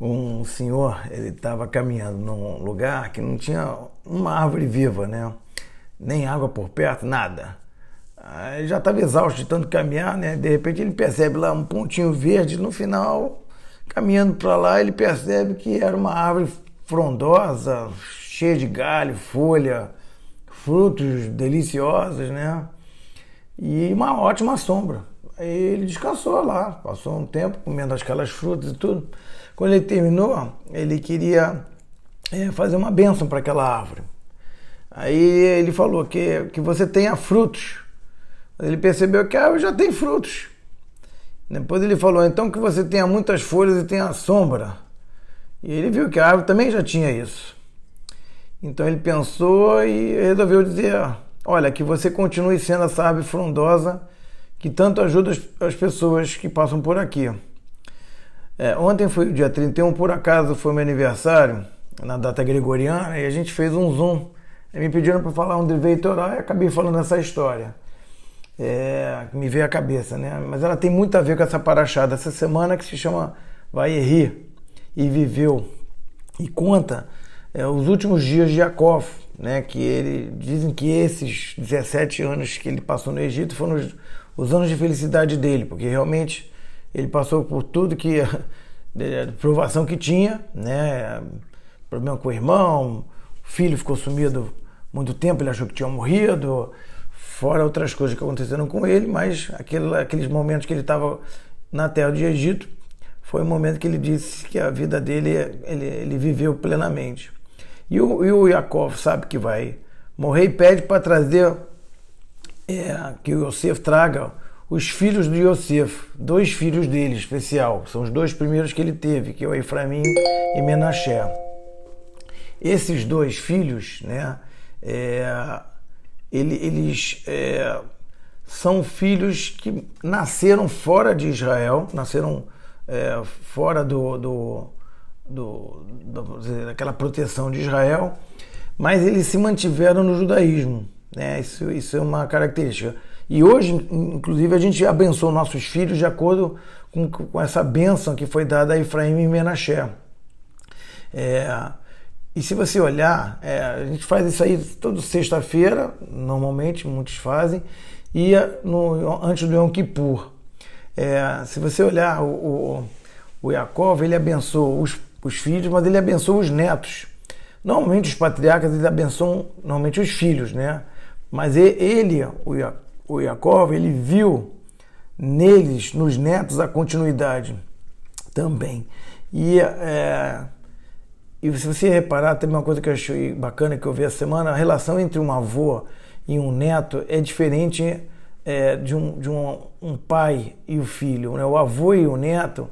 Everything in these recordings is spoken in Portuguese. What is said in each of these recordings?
um senhor, ele estava caminhando num lugar que não tinha uma árvore viva, né? Nem água por perto, nada. Aí já estava exausto de tanto caminhar, né? De repente ele percebe lá um pontinho verde, no final, caminhando para lá, ele percebe que era uma árvore frondosa, cheia de galho, folha, frutos deliciosos, né? E uma ótima sombra. Aí ele descansou lá, passou um tempo comendo aquelas frutas e tudo. Quando ele terminou, ele queria é, fazer uma bênção para aquela árvore. Aí ele falou que, que você tenha frutos. Ele percebeu que a árvore já tem frutos. Depois ele falou, então que você tenha muitas folhas e tenha sombra. E ele viu que a árvore também já tinha isso. Então ele pensou e resolveu dizer: Olha, que você continue sendo essa árvore frondosa que tanto ajuda as pessoas que passam por aqui. É, ontem foi o dia 31, por acaso foi meu aniversário, na data gregoriana, e a gente fez um Zoom. E me pediram para falar um direito oral e acabei falando essa história. É, me veio à cabeça, né? Mas ela tem muito a ver com essa paraxada essa semana que se chama Vaierri e viveu e conta é, os últimos dias de Jacó, né? Que ele dizem que esses 17 anos que ele passou no Egito foram os, os anos de felicidade dele, porque realmente ele passou por tudo que provação que tinha, né? Problema com o irmão, o filho ficou sumido muito tempo, ele achou que tinha morrido, fora outras coisas que aconteceram com ele, mas aquele, aqueles momentos que ele estava na terra de Egito foi o momento que ele disse que a vida dele ele, ele viveu plenamente. E o, e o Yaakov sabe que vai morrer e pede para trazer é, que o Yosef traga os filhos de Yosef, dois filhos dele, especial, são os dois primeiros que ele teve, que é o Efraim e Menashe. Esses dois filhos, né, é, ele, eles é, são filhos que nasceram fora de Israel, nasceram é, fora do, do, do, do, daquela proteção de Israel, mas eles se mantiveram no judaísmo. Né? Isso, isso é uma característica. E hoje, inclusive, a gente abençoa nossos filhos de acordo com, com essa bênção que foi dada a Efraim e Menashe. É, e se você olhar, é, a gente faz isso aí toda sexta-feira, normalmente, muitos fazem, e no, antes do Yom Kippur. É, se você olhar, o, o, o Yaakov, ele abençoa os, os filhos, mas ele abençoa os netos. Normalmente os patriarcas, eles abençoam normalmente os filhos, né? Mas ele, o Yaakov, ele viu neles, nos netos, a continuidade também. E, é, e se você reparar, também uma coisa que eu achei bacana que eu vi essa semana, a relação entre um avô e um neto é diferente é, de, um, de um, um, pai e o filho. Né? O avô e o neto,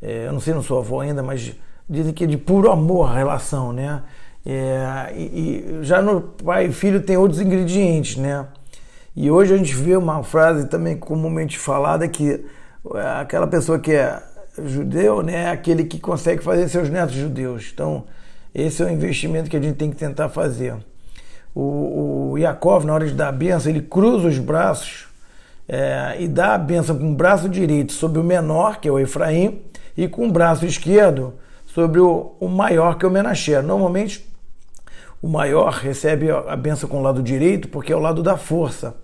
é, eu não sei, não sou avô ainda, mas dizem que é de puro amor a relação, né? É, e, e, já no pai e filho tem outros ingredientes, né? E hoje a gente vê uma frase também comumente falada que é, aquela pessoa que é judeu né, é aquele que consegue fazer seus netos judeus. Então, esse é o investimento que a gente tem que tentar fazer. O, o Yaakov, na hora de dar a benção, ele cruza os braços é, e dá a benção com o braço direito sobre o menor, que é o Efraim, e com o braço esquerdo sobre o, o maior, que o Menashe. Normalmente, o maior recebe a benção com o lado direito porque é o lado da força.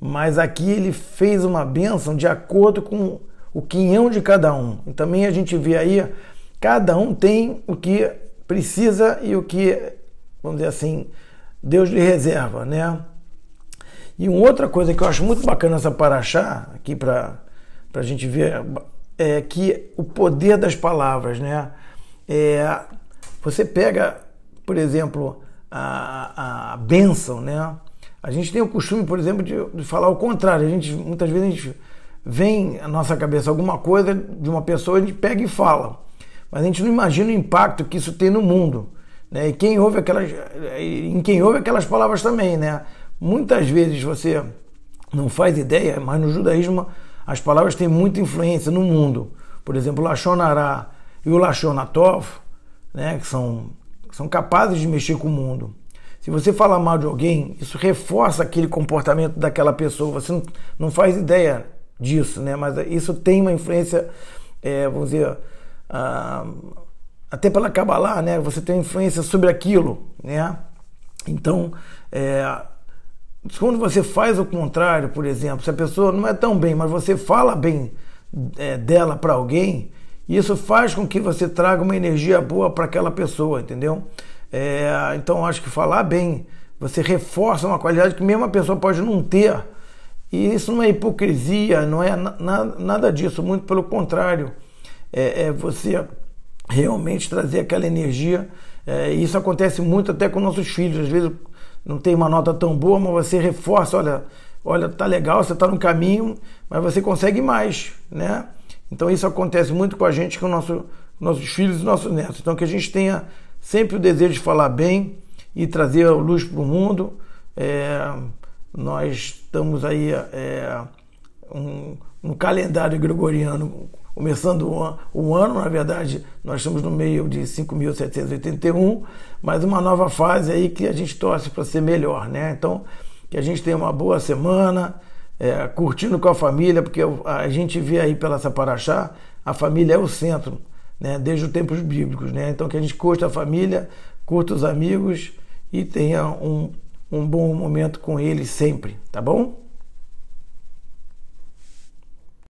Mas aqui ele fez uma benção de acordo com o quinhão de cada um. E também a gente vê aí, cada um tem o que precisa e o que, vamos dizer assim, Deus lhe reserva, né? E uma outra coisa que eu acho muito bacana essa paraxá, aqui para a gente ver, é que o poder das palavras, né? É, você pega, por exemplo, a, a bênção, né? A gente tem o costume, por exemplo, de, de, falar o contrário. A gente, muitas vezes a gente vem à nossa cabeça alguma coisa de uma pessoa, a gente pega e fala. Mas a gente não imagina o impacto que isso tem no mundo. Né? E quem ouve aquelas, em quem ouve aquelas palavras também, né? Muitas vezes você não faz ideia, mas no judaísmo as palavras têm muita influência no mundo. Por exemplo, o Lashonará e o Lashonatov, né, que são são capazes de mexer com o mundo. Se você falar mal de alguém, isso reforça aquele comportamento daquela pessoa. Você não, não faz ideia disso, né? Mas isso tem uma influência, é, vamos dizer, ah, até pela Kabbalah, né? Você tem influência sobre aquilo, né? Então, é, quando você faz o contrário, por exemplo, se a pessoa não é tão bem, mas você fala bem é, dela para alguém, isso faz com que você traga uma energia boa para aquela pessoa, entendeu? É, então, acho que falar bem, você reforça uma qualidade que mesmo a pessoa pode não ter. E isso não é hipocrisia, não é na, nada disso, muito pelo contrário. É, é você realmente trazer aquela energia. É, isso acontece muito até com nossos filhos. Às vezes não tem uma nota tão boa, mas você reforça, olha, olha, tá legal, você está no caminho, mas você consegue mais, né? Então isso acontece muito com a gente, com nosso, nossos filhos e nossos netos. Então que a gente tenha sempre o desejo de falar bem e trazer a luz para o mundo. É, nós estamos aí é, um, um calendário gregoriano começando o ano, na verdade, nós estamos no meio de 5.781, mas uma nova fase aí que a gente torce para ser melhor, né? Então, que a gente tenha uma boa semana, é, curtindo com a família, porque a gente vê aí pela Saparaxá, a família é o centro, né? Desde os tempos bíblicos, né? Então, que a gente curta a família, curta os amigos e tenha um, um bom momento com eles sempre, tá bom?